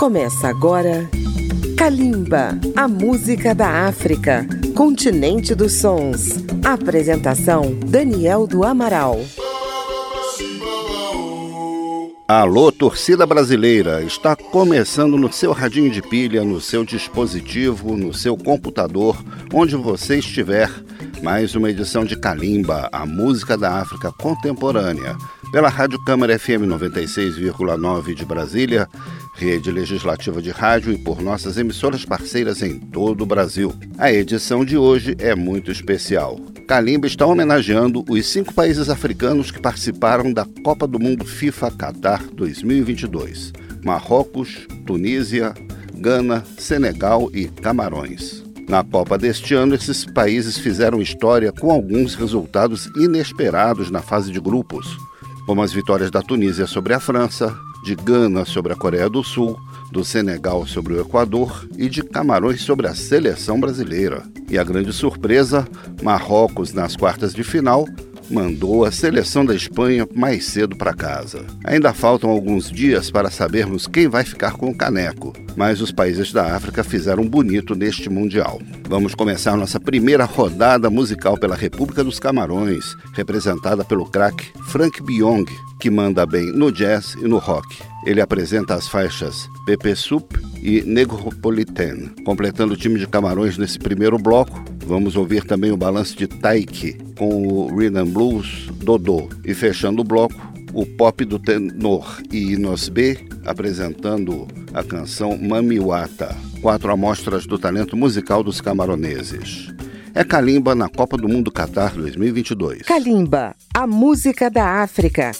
Começa agora Kalimba, a música da África, continente dos sons. Apresentação Daniel do Amaral. Alô, torcida brasileira! Está começando no seu radinho de pilha, no seu dispositivo, no seu computador, onde você estiver, mais uma edição de Kalimba, a música da África contemporânea, pela Rádio Câmara FM 96,9 de Brasília, rede legislativa de rádio e por nossas emissoras parceiras em todo o Brasil. A edição de hoje é muito especial. Kalimba está homenageando os cinco países africanos que participaram da Copa do Mundo FIFA Qatar 2022: Marrocos, Tunísia, Gana, Senegal e Camarões. Na Copa deste ano, esses países fizeram história com alguns resultados inesperados na fase de grupos, como as vitórias da Tunísia sobre a França, de Gana sobre a Coreia do Sul, do Senegal sobre o Equador e de Camarões sobre a seleção brasileira. E a grande surpresa, Marrocos nas quartas de final mandou a seleção da Espanha mais cedo para casa. Ainda faltam alguns dias para sabermos quem vai ficar com o caneco, mas os países da África fizeram bonito neste Mundial. Vamos começar nossa primeira rodada musical pela República dos Camarões, representada pelo craque Frank Biong, que manda bem no jazz e no rock. Ele apresenta as faixas Pepe Soup e Negropolitan. Completando o time de Camarões nesse primeiro bloco, vamos ouvir também o balanço de Taiki com o Rhythm Blues Dodô. E fechando o bloco, o pop do tenor e Inos B apresentando a canção Mamiwata. Quatro amostras do talento musical dos camaroneses. É Kalimba na Copa do Mundo Qatar 2022. Kalimba, a música da África.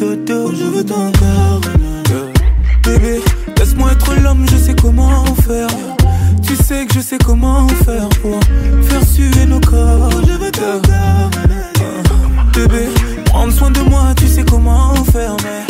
Dodo. Je veux ton corps. Bébé, laisse-moi être l'homme, je sais comment faire. Tu sais que je sais comment faire pour faire suer nos corps. Je veux ton corps. Bébé, prendre soin de moi, tu sais comment faire. Mais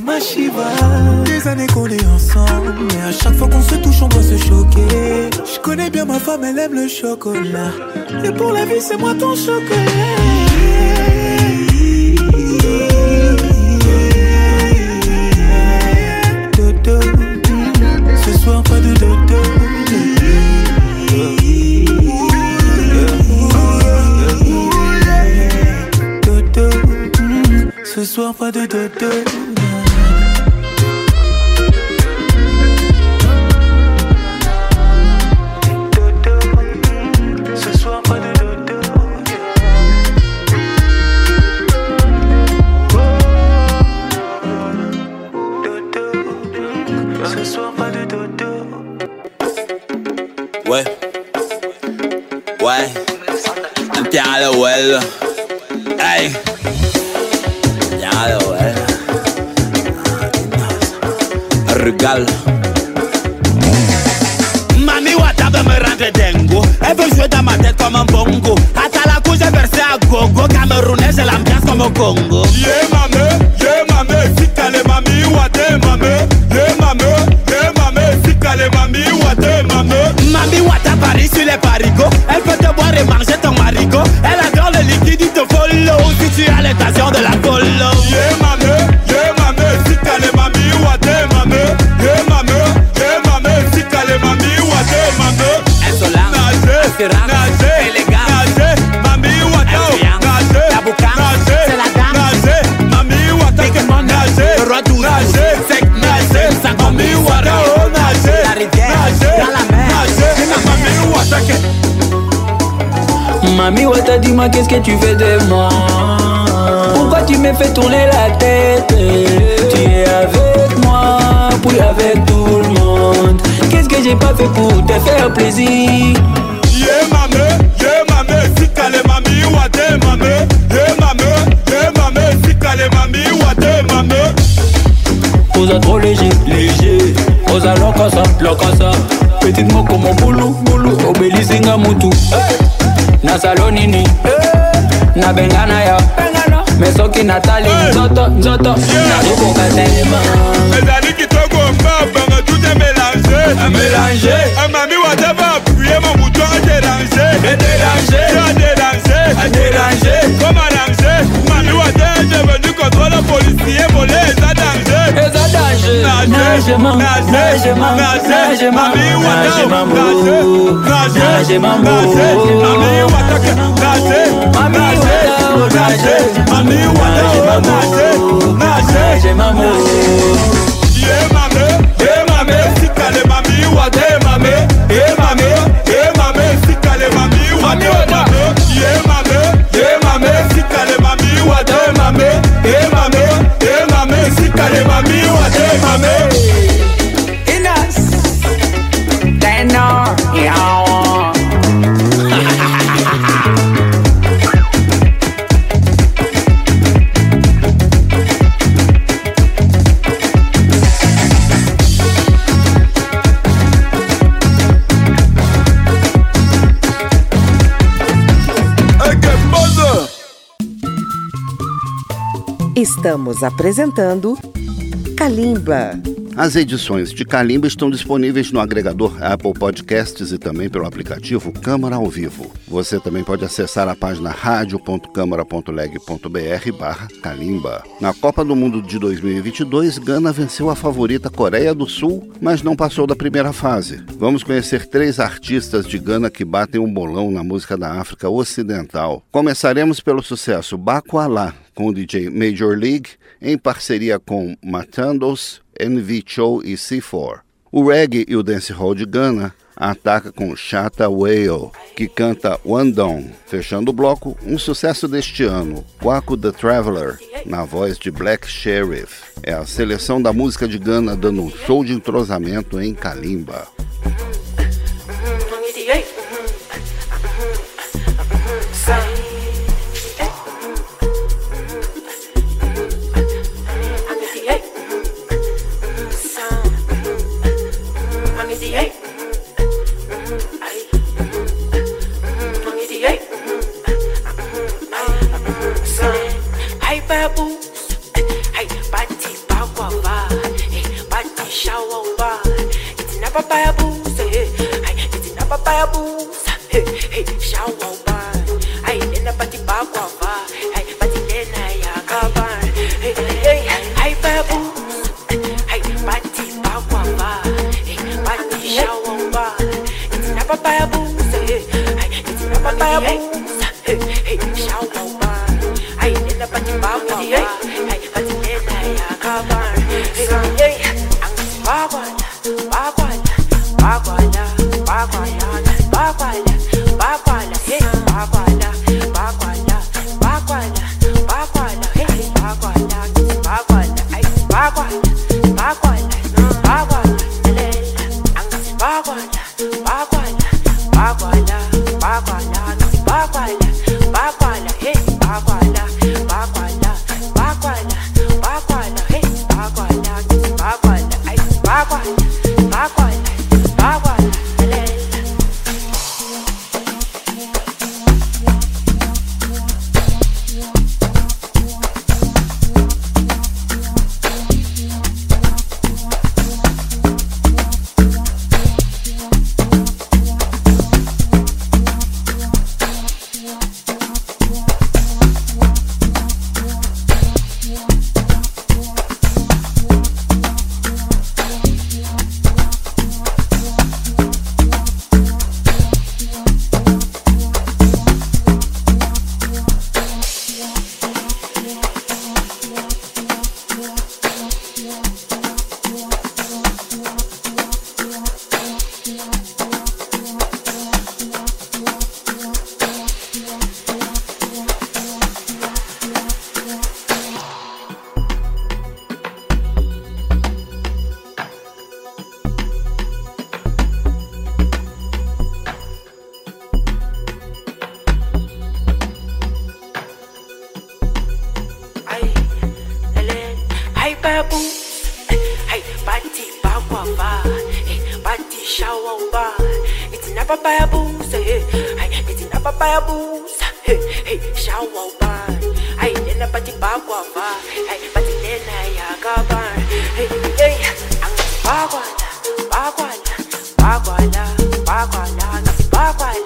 Toi ma. Des années qu'on est ensemble, mais à chaque fois qu'on se touche, on doit se choquer. Je connais bien ma femme, elle aime le chocolat. Et pour la vie, c'est moi ton chocolat. Soir pas de dodo. qu'est-ce que tu fais de moi? Pourquoi tu me fais tourner la tête? Tu es avec moi, puis avec tout le monde. Qu'est-ce que j'ai pas fait pour te faire plaisir? Yeah maman, yeah maman, si t'as les mamies ou à tes Yeah maman, yeah maman, si t'as les mamies ou à tes Aux trop léger, léger. Aux allons comme ça, comme ça Petite mot comme mon boulou, boulou. Obélissinga moutou eh. na salonini nabengana yo mesoki natali eh. nzoto nzoto. Nakokokatelema ezali kitoko mbabanga tute mélange mélange amami wata bapuye mo mutu aderange aderange aderange aderange komarange mami wata devenu contrôle policier volé eza danger Eza danger Inas. Tenor. Estamos apresentando Kalimba. As edições de Calimba estão disponíveis no agregador Apple Podcasts e também pelo aplicativo Câmara ao Vivo. Você também pode acessar a página radio.câmara.leg.br barra Calimba. Na Copa do Mundo de 2022, Gana venceu a favorita Coreia do Sul, mas não passou da primeira fase. Vamos conhecer três artistas de Gana que batem um bolão na música da África Ocidental. Começaremos pelo sucesso Baco Alá, com o DJ Major League, em parceria com Matandos, NV Show e C4. O reggae e o dancehall de Ghana ataca com Chata Whale, que canta One Down. Fechando o bloco, um sucesso deste ano, Quaco the Traveler, na voz de Black Sheriff. É a seleção da música de Ghana dando um show de entrosamento em Kalimba. papaya booze, hey, hey, it's in a papaya booze, hey, hey, shower ban, hey, in a party bagua ba, hey, party nena ya kaban, hey, hey, hey, papaya hey, party bagua ba, hey, party shower ban, it's in a papaya booze, hey, hey, it's in a papaya booze, hey, hey, shower ban, in a party bagua ba, hey, party nena. wavaa eh, batisha wauba ithi nababayabuza eh, ithi nababayabuza eh, shawauba ayi lena bathi bakwava ayi bathi lena yakaba angibakwala bakwala bakwala bakwala ngasibakwala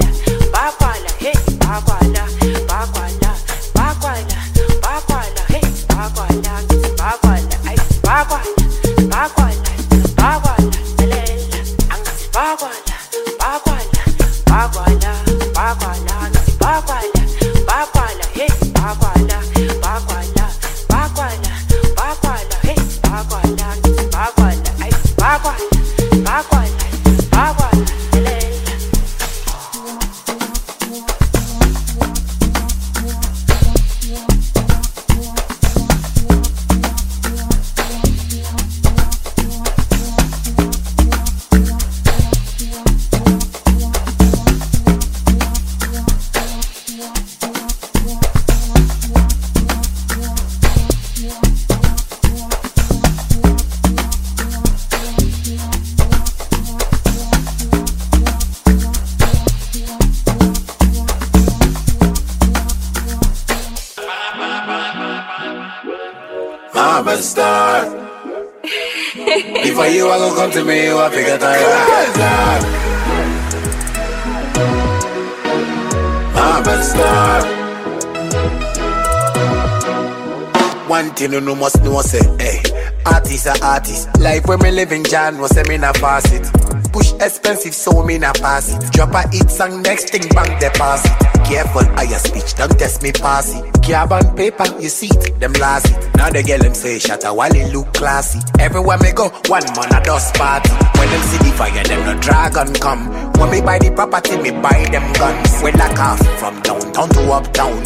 artist. Life where me living, John was say me na pass it. Push expensive, so me na pass it. Drop a hit song, next thing bank deposit. Careful, I your speech, don't test me pass it. Carbon paper, you see it, them last it. Now the girl them say, shut a while it look classy. Everywhere me go, one man a dust party. When them see the fire, them no dragon come. When me buy the property, me buy them guns. We lock off from downtown to uptown.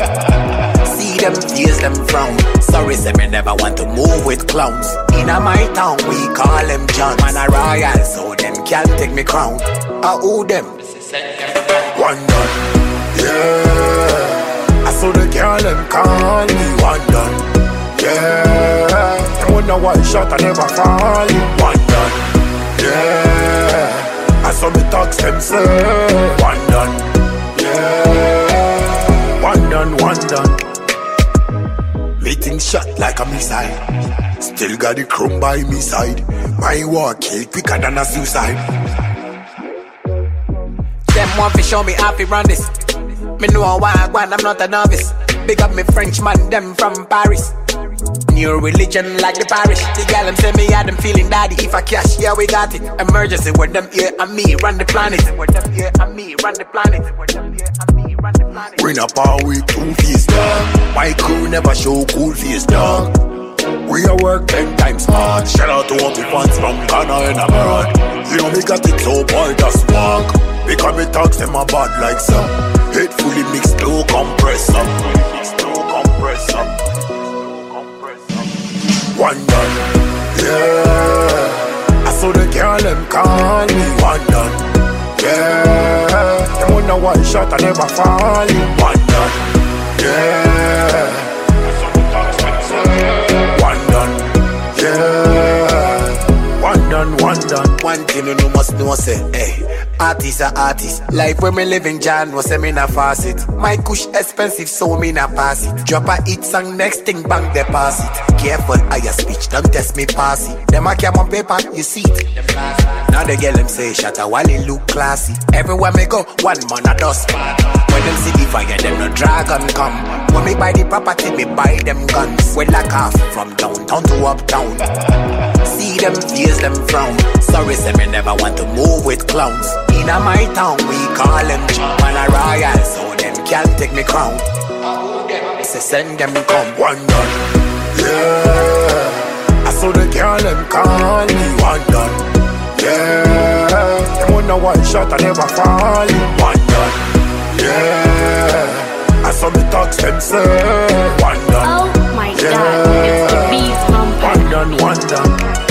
See them face them frown. Sorry, say me never want to move with clowns. In a my town, we call them John. Man a royal, so them can't take me crown. I owe them. One done, yeah. I saw the girl them call me one done, yeah. Them wonder why shot I never fall. One done, yeah. Saw me talks them say one done, yeah. One done, one done. Meeting shot like a missile. Still got the chrome by me side. My war kill quicker than a suicide. Them want to show me how to run this. Me know why I want, I'm not a novice. Big up me French man, them from Paris. New religion like the parish. The gal them say me had them feeling daddy. If I cash, yeah we got it. Emergency with them here and me run the planet. With them here and me run the planet. With them here and me run the planet. Bring up our way two face dog. My crew never show cool face dog. We are work ten times hard. Shout out to all the fans from Ghana and abroad. You know me got it so boy just walk. Because me talks them a bad like some. Hate fully mixed low. Mixed low compressor. One done, yeah. I saw the girl them call me one done, yeah. Them wonder why shot I never fall. One done, yeah. One done, yeah. One done, one done. One thing you know must know say, hey, artist a artist. Life where me living, John was say me na faucet. My kush expensive, so me na pass it. Drop a hit song, next thing bank deposit. Careful, I your speech, don't test me pass it. Them a cam on paper, you see it. Now the girl them say, shut a while it look classy. Everywhere me go, one man a dust. When them see the fire, them no dragon come. When me buy the property, me buy them guns. We lock off from downtown to uptown. See them face them frown. Sorry, say me never want to move with clowns. In a my town, we call them man a royal, so them can't take me crown. Say send them come one done, yeah. I saw the girl them call me one done, yeah. Them wonder why shot I never fall. One done, yeah. I saw the talks them say one done, Oh my god, it's the beast one done, one done.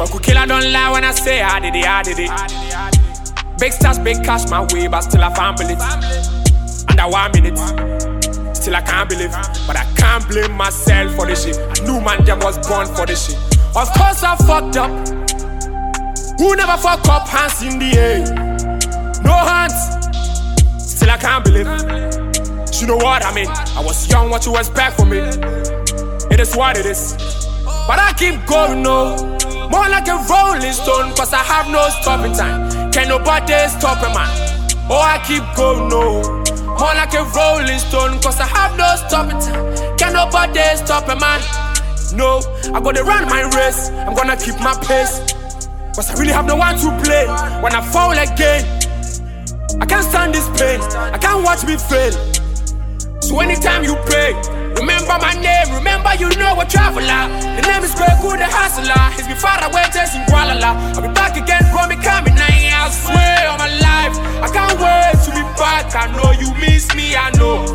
Kwaku killer don't lie when I say I did it, I did it. Big stars, big cash my way, but still I can't believe. Under one minute, still I can't believe. But I can't blame myself for this shit. I knew man them was born for this shit. Of course I fucked up. Who never fuck up? Hands in the air. No hands. Still I can't believe. You know what I mean? I was young, what you expect from me? It is what it is. But I keep going, no. More like a rolling stone, cause I have no stopping time. Can nobody stop a man? Oh, I keep going, no. More like a rolling stone, cause I have no stopping time. Can nobody stop a man? No, I'm gonna run my race, I'm gonna keep my pace. Cause I really have no one to play when I fall again. I can't stand this pain, I can't watch me fail. So anytime you pray, remember my name, remember you know a traveler. The name is Greg Good, the hustler. He's been far away, chasing Kuala I'll be back again, bro, me coming. I swear on my life, I can't wait to be back. I know you miss me, I know.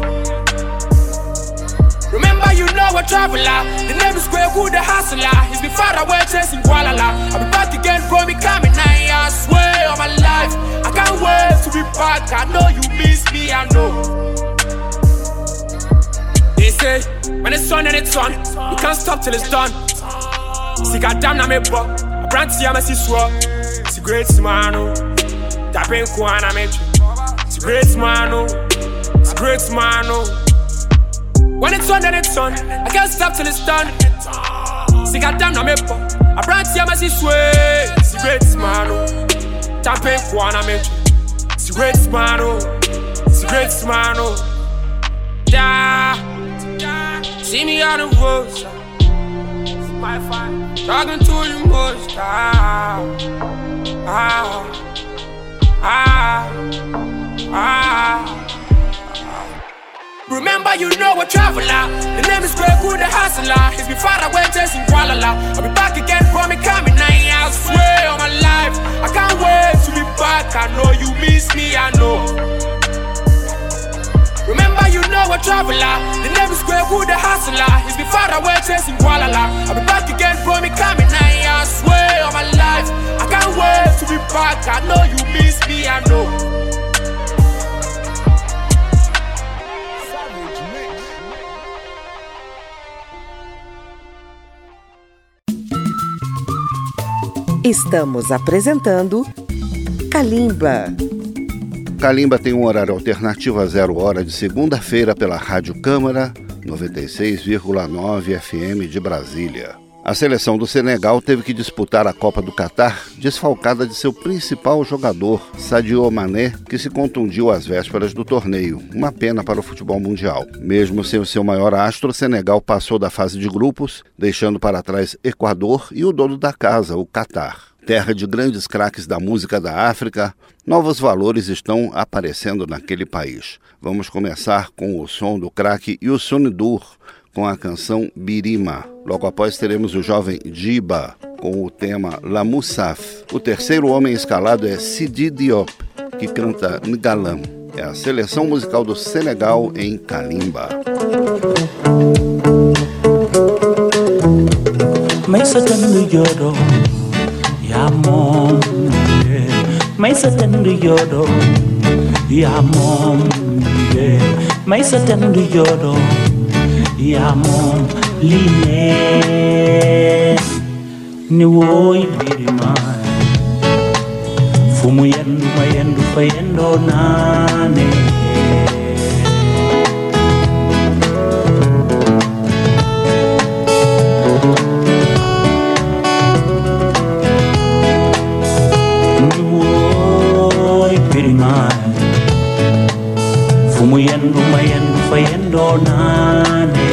Remember you know a traveler. The name is Greg Good, the hustler. He's been far away, chasing Kuala I'll be back again, bro, me coming. I swear on my life, I can't wait to be back. I know you miss me, I know say, when it's on and it's on, you can't stop till it's done. See, goddamn, I'm a buck. A brand see, I'm a siswa. See, great smano. Oh. That been cool, and I'm a See, great smano. Oh. See, great oh. When it's on and it's on, I can't stop till it's done. See, goddamn, I'm a buck. A brand see, I'm a siswa. See, great smano. Oh. That been cool, and I'm a See, great smano. See, great oh. Yeah see me on the road my fine. Talking to the most. Ah, ah, ah, ah. Remember, you know a traveler. The name is Greg Good, the hustler. He's been far away chasing Kuala I'll be back again for me coming. I swear on my life. I can't wait to be back. I know you miss me, I know. Remember, know a traveler. The name is Greg Wood, the hustler. He's been far away chasing Kuala I'll be back again for me coming. I swear on my life. I can't wait to be back. I know you miss me, I know. Estamos apresentando Kalimba. Kalimba tem um horário alternativo a zero hora de segunda-feira pela Rádio Câmara 96,9 FM de Brasília. A seleção do Senegal teve que disputar a Copa do Catar desfalcada de seu principal jogador, Sadio Mané, que se contundiu às vésperas do torneio. Uma pena para o futebol mundial. Mesmo sem o seu maior astro, o Senegal passou da fase de grupos, deixando para trás Equador e o dono da casa, o Catar. Terra de grandes craques da música da África, novos valores estão aparecendo naquele país. Vamos começar com o som do craque Youssou Dur, com a canção Birima. Logo após teremos o jovem Jiba com o tema La Moussaf. O terceiro homem escalado é Sidi Diop, que canta Ngalam. É a seleção musical do Senegal em Kalimba. may sa tënd yoodo yaa moom lii may sa tënd yoodo yaa moom lii ni wooy birima fu yendu ma yendu fa yendoo naane Perumal. உமையன்று மயன்று பயன்றோ நானே.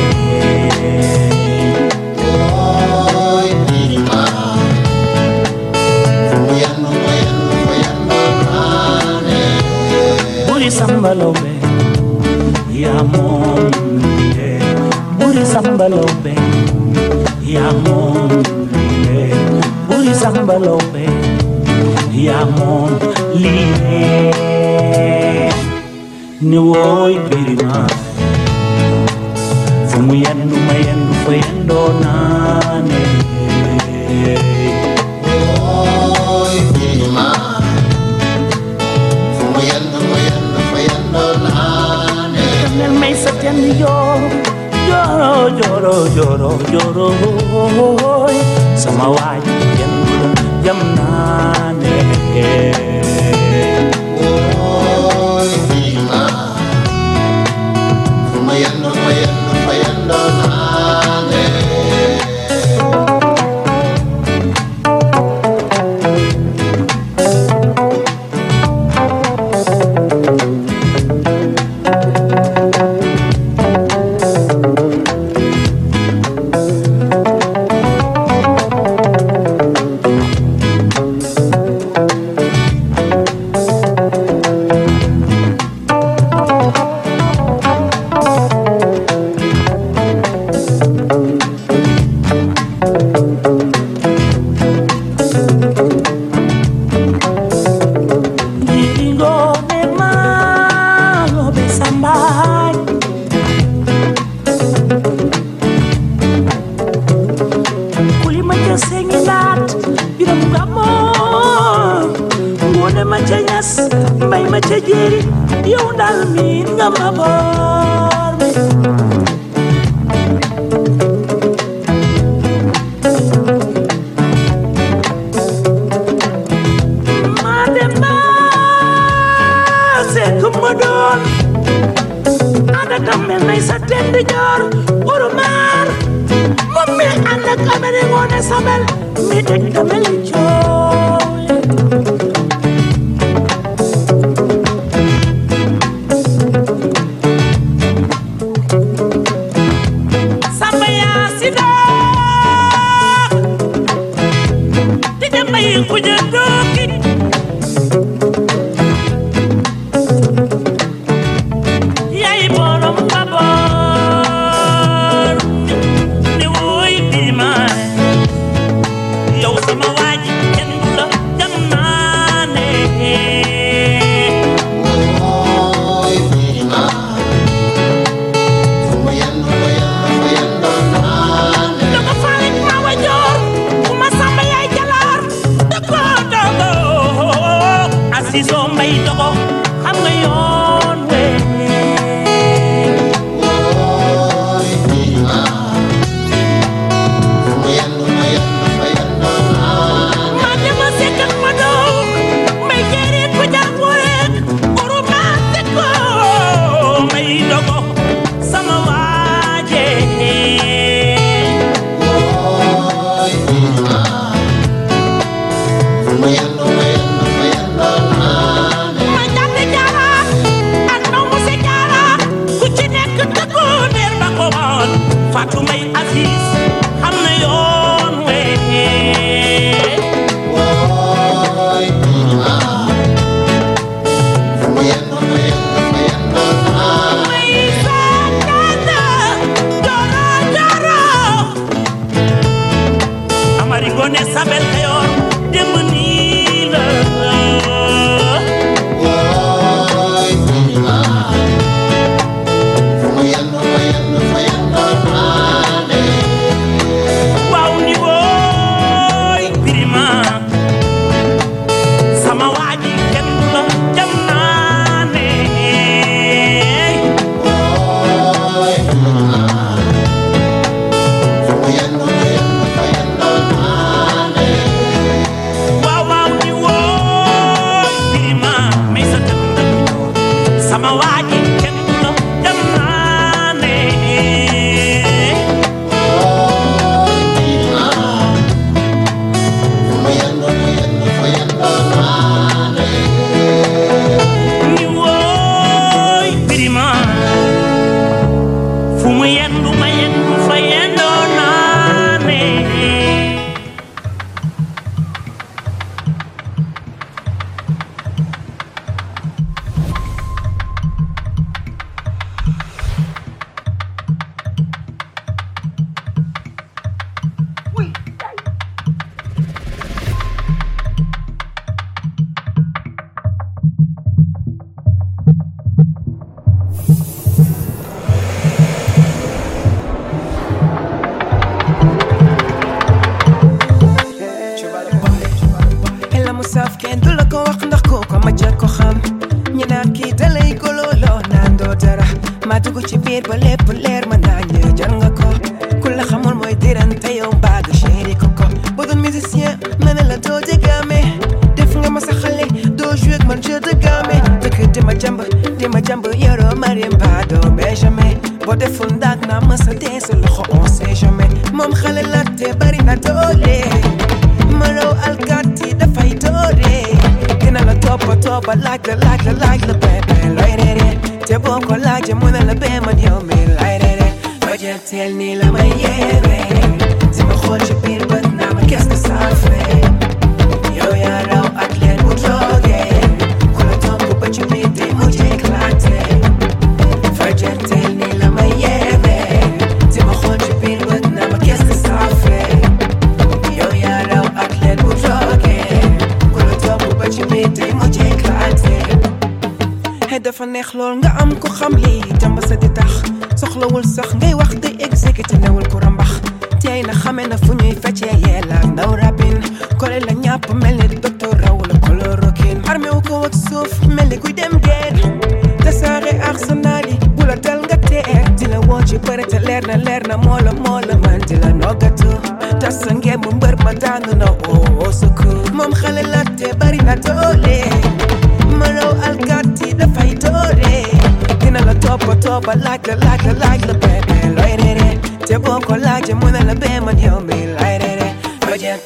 sambalobe yamonde buri sambalobe yamonde buri sambalobe amor liye ni woy birima fumu yandu mayandu fayando nane woy birima fumu yandu mayandu fayando nane ne mai satyan yo joro joro joro joro samawati yandu jamna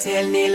Tell me.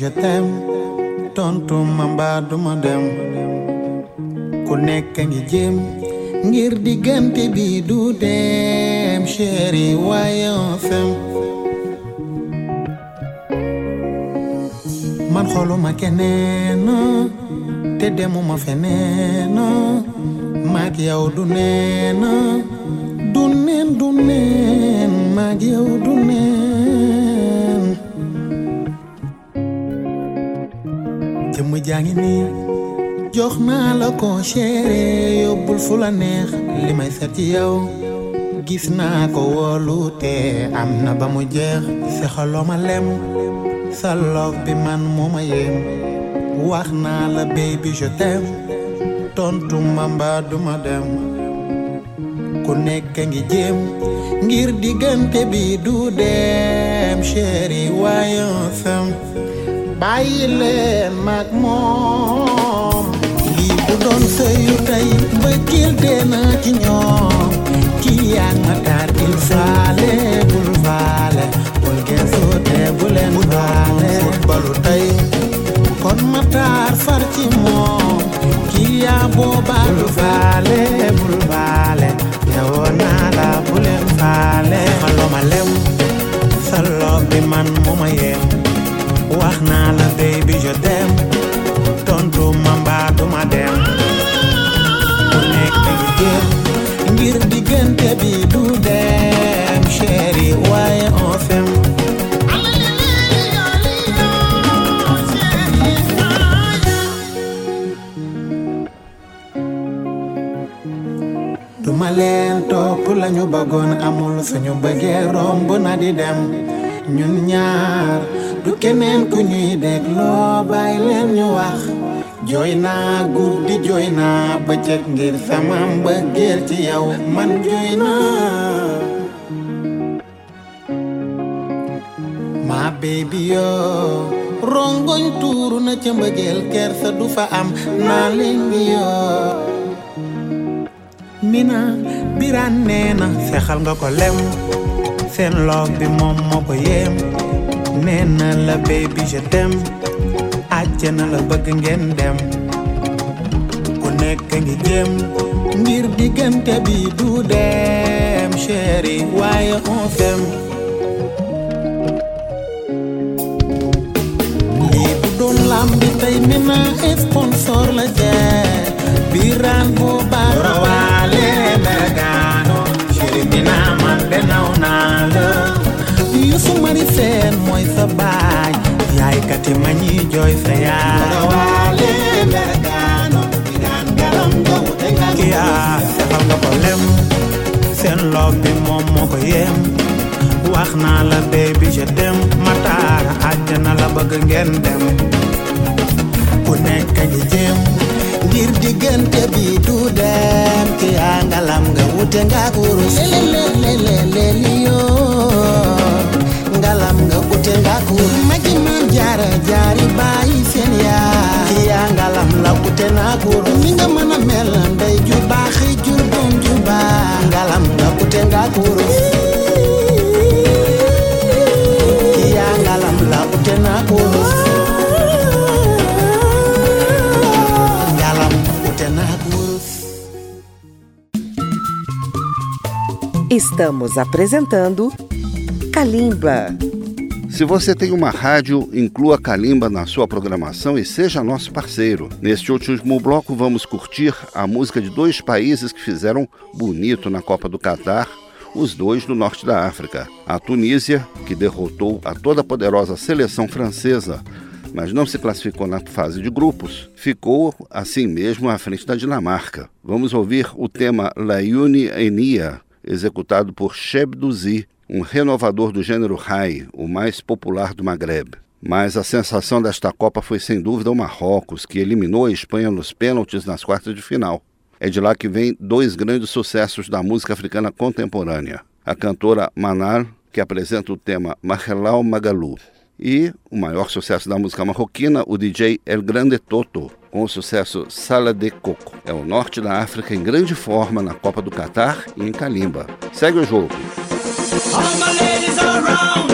Je t'aime. Tontu ma mbaa ku ngi jéem ngir diggante bi du dem chéri waaye on man xoluma keneen te demuma feneen. Maak yow du neen du neen du yow du jox naa la ko chéri yóbbul fu la neex li ci yow. Gis naa ko wóolu te am na ba mu jeex. Lem sa love bi man moo ma wax la baby je t'aime. Tontu ma mbaa duma dem. Ku nekk ngi jéem ngir diggante bi du dem. Chéri waaye on s'aime bàyyi leen doon sëyu tey mbëggeel dee na ci ñoom kii yaa ma taar il faale bul faale bul geesu te bu leen faale balu tey kon ma taar far ci moom kii yaa booba bul faale bul faale newoon naa la bu leen faale xaloo ma lem bi man moo ma yem wax naa la baby je t'aime leen topp lañu bëggoon amul suñu bëggee romb na di dem ñun ñaar du keneen ku ñuy dégloo bàyyi leen ñu wax jooy naa guddi bëccëg ngir sama ci yow man jooy naa ma baby yoo rongoñ tuuru na ca mbëggeel kersa du fa am. Naa leen yoo mina biraan nee na sexal nga ko lem seen love bi moom yem nee na la baby je t'aime àjjana la bëgg ngeen dem. Ku nekk ngi jéem ngir diggante bi du dem. Chéri waaye on s'aime lii bu doon lambi tey mina sponsor la jee biran bu baax seen mooy sa baay yaay kati ma ñi jooy sa yaay rawaale mergaano nga wute nga kiya sexal nga ko lem seen love bi moom moo ko yem wax naa la baby je t'aime mataara àjjana la bëgg ngeen dem ku nekk ngi jéem ngir diggante bi du dem ki yaa ngalam nga wute nga kurus leleleleleli ngalam nga wute nga kurus magi maam jaara jaari bàyyi seen yaa ki yaa ngalam la wute naa kurus ni nga mën a mel ndey ju baaxi jur doom ju baax ngalam nga wute nga kurus ki yaa ngalam la naa kurus Estamos apresentando Kalimba. Se você tem uma rádio, inclua Kalimba na sua programação e seja nosso parceiro. Neste último bloco, vamos curtir a música de dois países que fizeram bonito na Copa do Catar, os dois do norte da África. A Tunísia, que derrotou a toda poderosa seleção francesa, mas não se classificou na fase de grupos, ficou assim mesmo à frente da Dinamarca. Vamos ouvir o tema La Uni Enia, executado por Cheb Duzi, um renovador do gênero high, o mais popular do Maghreb. Mas a sensação desta Copa foi sem dúvida o Marrocos, que eliminou a Espanha nos pênaltis nas quartas de final. É de lá que vem dois grandes sucessos da música africana contemporânea. A cantora Manal, que apresenta o tema Mahelau Magalu, e o maior sucesso da música marroquina, o DJ El Grande Toto, com o sucesso Sala de Coco. É o norte da África em grande forma na Copa do Catar e em Kalimba. Segue o jogo. All my ladies around,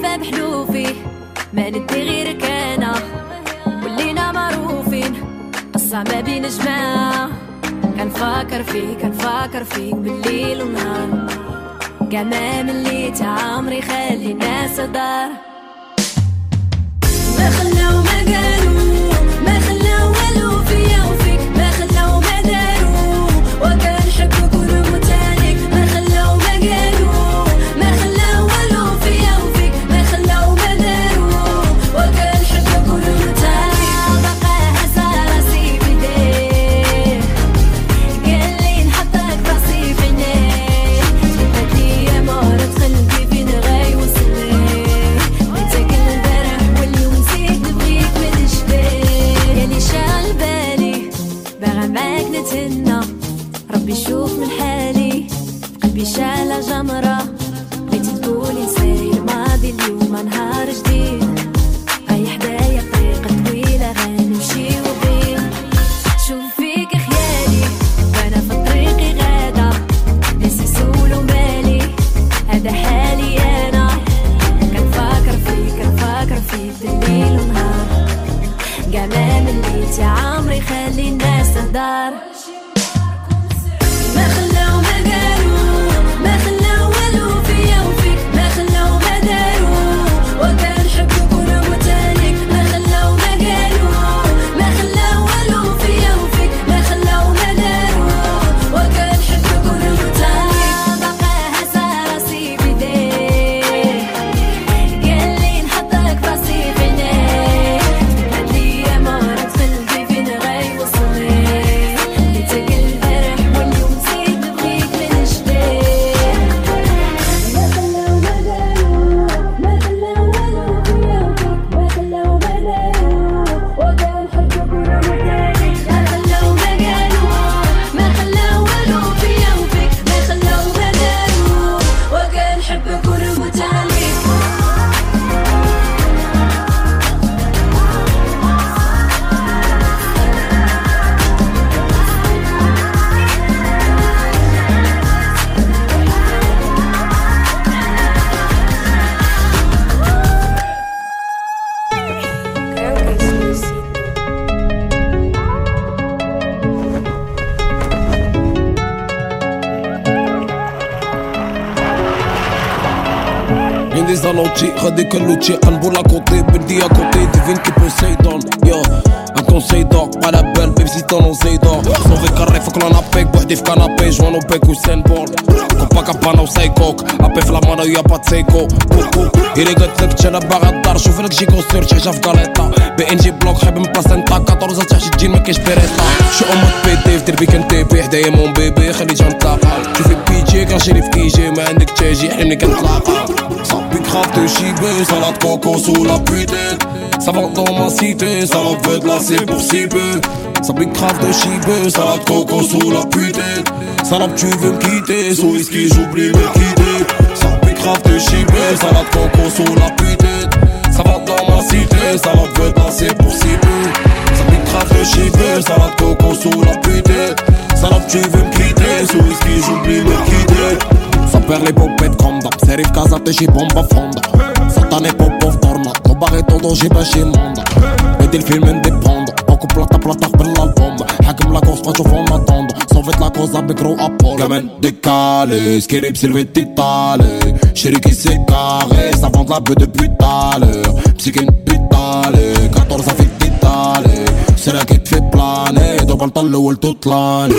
حلفة بحلوفي؟ ما ندي غيرك انا ولينا معروفين. قصة ما بين جماعة. كنفكر فيك كنفكر فيك بالليل ونهار. كاع ما مليت عمري خلي الناس دار Kalonji, Radé Kalouchi, Anbola Côté, Bedi à côté, divine qui yo conseil d'or, pas la belle, même si t'en osé d'or. Sauvé carré, faut que l'on appelle, boîte if canapé, joint au bec ou scène ball. Copacabana ou Saïkok, appel flamano, y'a pas de Seiko. Il est gâté que j'ai la baradar, je veux que j'y construire, j'ai j'af. BNG block, j'ai même pas senta, 14 ans, j'ai dit, mais que j'pereta. J'suis en mode pété, j'dire bien qu'un TP, j'dais mon bébé, j'ai les Tu fais pitié quand j'ai les fkijé, mais un que j'ai, j'ai qu'un Ça pique grave de chibé, salade coco sous la putain. Ça va dans ma cité, ça va de la cité pour si peu. Ça big craft de chibeux, salade coco sous la pute. Salade, tu veux me quitter, sous whisky, j'oublie me quitter. Ça big craft de chibeux, salade coco sous la pute. Ça va dans ma cité, salade veut danser pour si peu. Ça big craft de chibeux, salade coco sous la pute. Salade, tu veux me quitter, sous whisky, j'oublie me quitter. Ça perd les popettes comme d'hab, c'est Rivka, ça te bomba fonda. Satané popov tornade, au barreto, j'ai pas chez monde. Mais le film, independo Poco plata plata per l'album حاكم la cos faccio fond attendo Sovet la cosa becro Apollo Gamin décalé Skirip silvetti tale Chéri qui s'est carré Ça vend la bœuf depuis tout à l'heure Psyché putale 14 à fit tale C'est là qui te fait planer. Devant le talou toute l'année.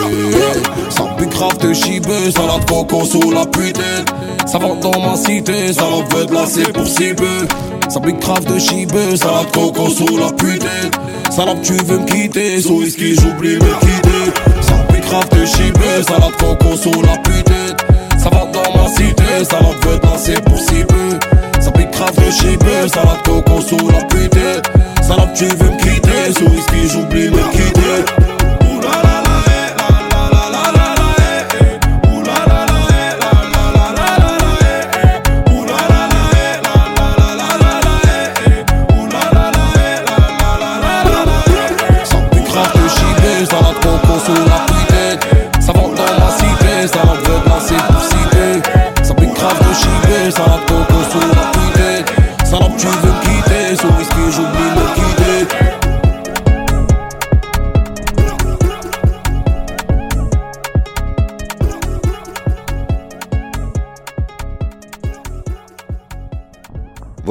Ça pique grave de chibé Salade coco sous la putain. Ça va dans ma cité Ça va veut de la c'est pour si peu Ça pique grave de chibé Salade coco sous la putain. Salade tu veux me quitter? Sous whisky j'oublie me quitter. Ça pique grave de chibé Salade coco sous la putain. Ça va dans ma cité Salade veut de la c'est pour si peu Ça pique grave de chibé Salade coco sous la putain Salade tu veux me quitter? Sous whisky j'oublie me quitter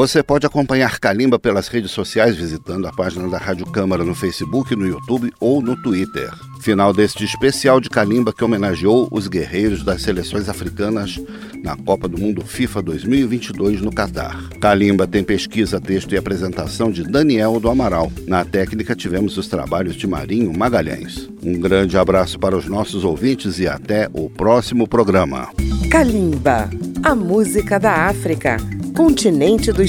Você pode acompanhar Kalimba pelas redes sociais visitando a página da Rádio Câmara no Facebook, no YouTube ou no Twitter. Final deste especial de Kalimba que homenageou os guerreiros das seleções africanas na Copa do Mundo FIFA 2022 no Catar. Kalimba tem pesquisa, texto e apresentação de Daniel do Amaral. Na técnica tivemos os trabalhos de Marinho Magalhães. Um grande abraço para os nossos ouvintes e até o próximo programa. Kalimba, a música da África, continente